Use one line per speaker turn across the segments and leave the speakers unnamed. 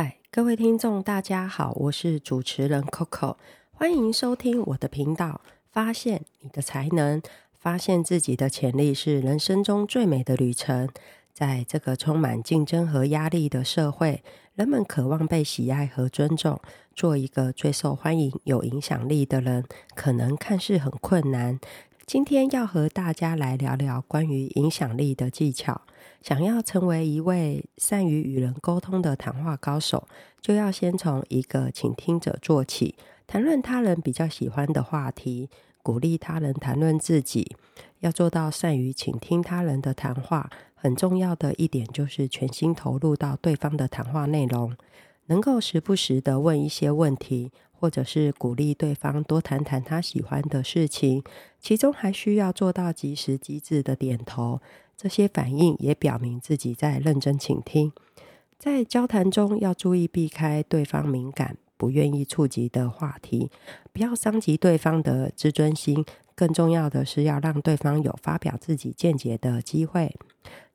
嗨，各位听众，大家好，我是主持人 Coco，欢迎收听我的频道。发现你的才能，发现自己的潜力，是人生中最美的旅程。在这个充满竞争和压力的社会，人们渴望被喜爱和尊重。做一个最受欢迎、有影响力的人，可能看似很困难。今天要和大家来聊聊关于影响力的技巧。想要成为一位善于与人沟通的谈话高手，就要先从一个倾听者做起，谈论他人比较喜欢的话题，鼓励他人谈论自己。要做到善于倾听他人的谈话，很重要的一点就是全心投入到对方的谈话内容，能够时不时地问一些问题。或者是鼓励对方多谈谈他喜欢的事情，其中还需要做到及时机智的点头。这些反应也表明自己在认真倾听。在交谈中要注意避开对方敏感、不愿意触及的话题，不要伤及对方的自尊心。更重要的是要让对方有发表自己见解的机会。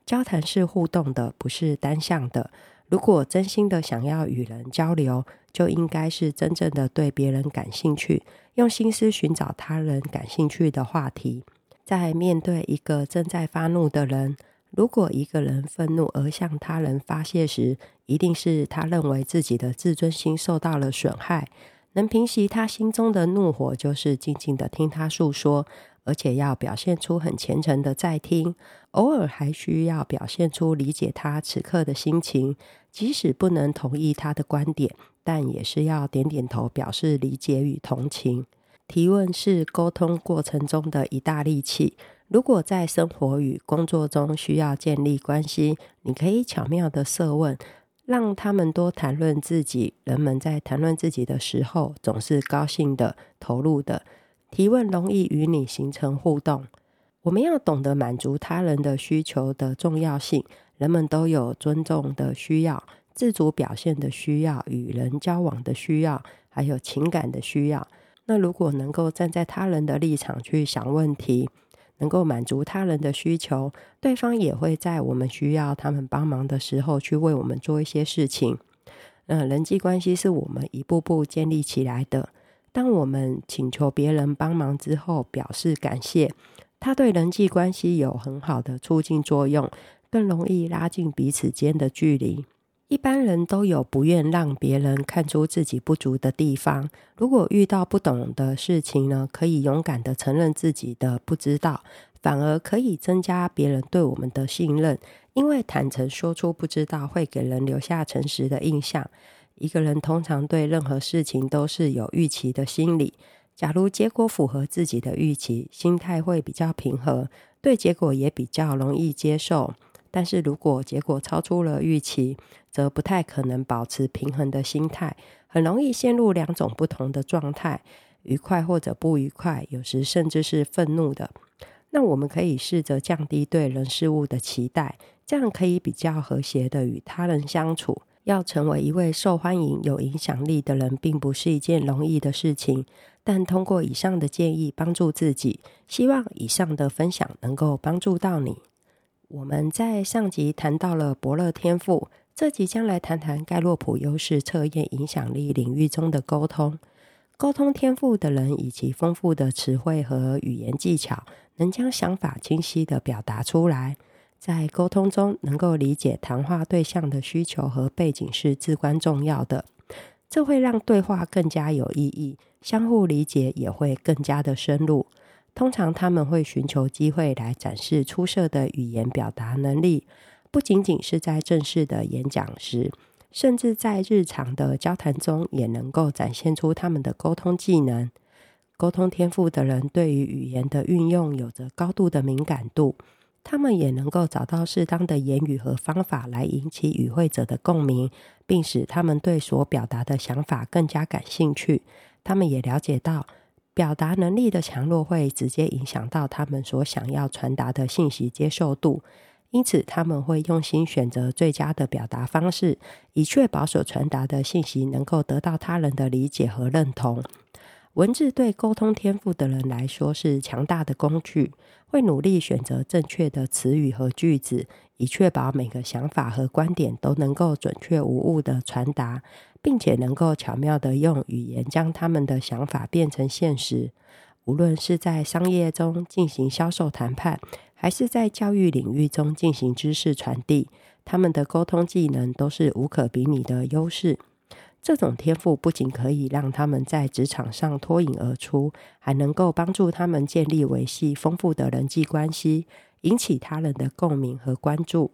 交谈是互动的，不是单向的。如果真心的想要与人交流，就应该是真正的对别人感兴趣，用心思寻找他人感兴趣的话题。在面对一个正在发怒的人，如果一个人愤怒而向他人发泄时，一定是他认为自己的自尊心受到了损害。能平息他心中的怒火，就是静静的听他诉说。而且要表现出很虔诚的在听，偶尔还需要表现出理解他此刻的心情，即使不能同意他的观点，但也是要点点头表示理解与同情。提问是沟通过程中的一大利器。如果在生活与工作中需要建立关系，你可以巧妙的设问，让他们多谈论自己。人们在谈论自己的时候，总是高兴的、投入的。提问容易与你形成互动。我们要懂得满足他人的需求的重要性。人们都有尊重的需要、自主表现的需要、与人交往的需要，还有情感的需要。那如果能够站在他人的立场去想问题，能够满足他人的需求，对方也会在我们需要他们帮忙的时候去为我们做一些事情。嗯，人际关系是我们一步步建立起来的。当我们请求别人帮忙之后，表示感谢，它对人际关系有很好的促进作用，更容易拉近彼此间的距离。一般人都有不愿让别人看出自己不足的地方。如果遇到不懂的事情呢，可以勇敢地承认自己的不知道，反而可以增加别人对我们的信任。因为坦诚说出不知道，会给人留下诚实的印象。一个人通常对任何事情都是有预期的心理。假如结果符合自己的预期，心态会比较平和，对结果也比较容易接受。但是如果结果超出了预期，则不太可能保持平衡的心态，很容易陷入两种不同的状态：愉快或者不愉快，有时甚至是愤怒的。那我们可以试着降低对人事物的期待，这样可以比较和谐的与他人相处。要成为一位受欢迎、有影响力的人，并不是一件容易的事情。但通过以上的建议帮助自己，希望以上的分享能够帮助到你。我们在上集谈到了伯乐天赋，这集将来谈谈盖洛普优势测验影响力领域中的沟通。沟通天赋的人以其丰富的词汇和语言技巧，能将想法清晰地表达出来。在沟通中，能够理解谈话对象的需求和背景是至关重要的。这会让对话更加有意义，相互理解也会更加的深入。通常他们会寻求机会来展示出色的语言表达能力，不仅仅是在正式的演讲时，甚至在日常的交谈中也能够展现出他们的沟通技能。沟通天赋的人对于语言的运用有着高度的敏感度。他们也能够找到适当的言语和方法来引起与会者的共鸣，并使他们对所表达的想法更加感兴趣。他们也了解到，表达能力的强弱会直接影响到他们所想要传达的信息接受度，因此他们会用心选择最佳的表达方式，以确保所传达的信息能够得到他人的理解和认同。文字对沟通天赋的人来说是强大的工具，会努力选择正确的词语和句子，以确保每个想法和观点都能够准确无误地传达，并且能够巧妙地用语言将他们的想法变成现实。无论是在商业中进行销售谈判，还是在教育领域中进行知识传递，他们的沟通技能都是无可比拟的优势。这种天赋不仅可以让他们在职场上脱颖而出，还能够帮助他们建立维系丰富的人际关系，引起他人的共鸣和关注。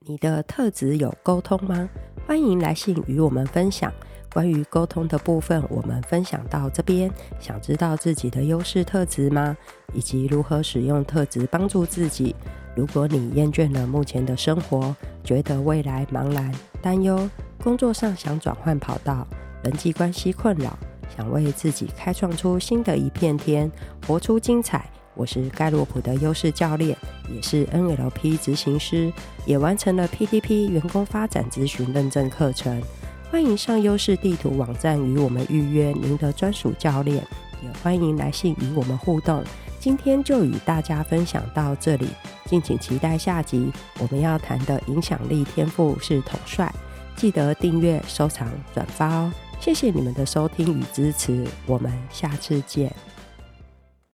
你的特质有沟通吗？欢迎来信与我们分享。关于沟通的部分，我们分享到这边。想知道自己的优势特质吗？以及如何使用特质帮助自己？如果你厌倦了目前的生活，觉得未来茫然担忧，工作上想转换跑道，人际关系困扰，想为自己开创出新的一片天，活出精彩。我是盖洛普的优势教练，也是 NLP 执行师，也完成了 PTP 员工发展咨询认证课程。欢迎上优势地图网站与我们预约您的专属教练，也欢迎来信与我们互动。今天就与大家分享到这里，敬请期待下集。我们要谈的影响力天赋是统帅。记得订阅、收藏、转发哦！谢谢你们的收听与支持，我们下次见。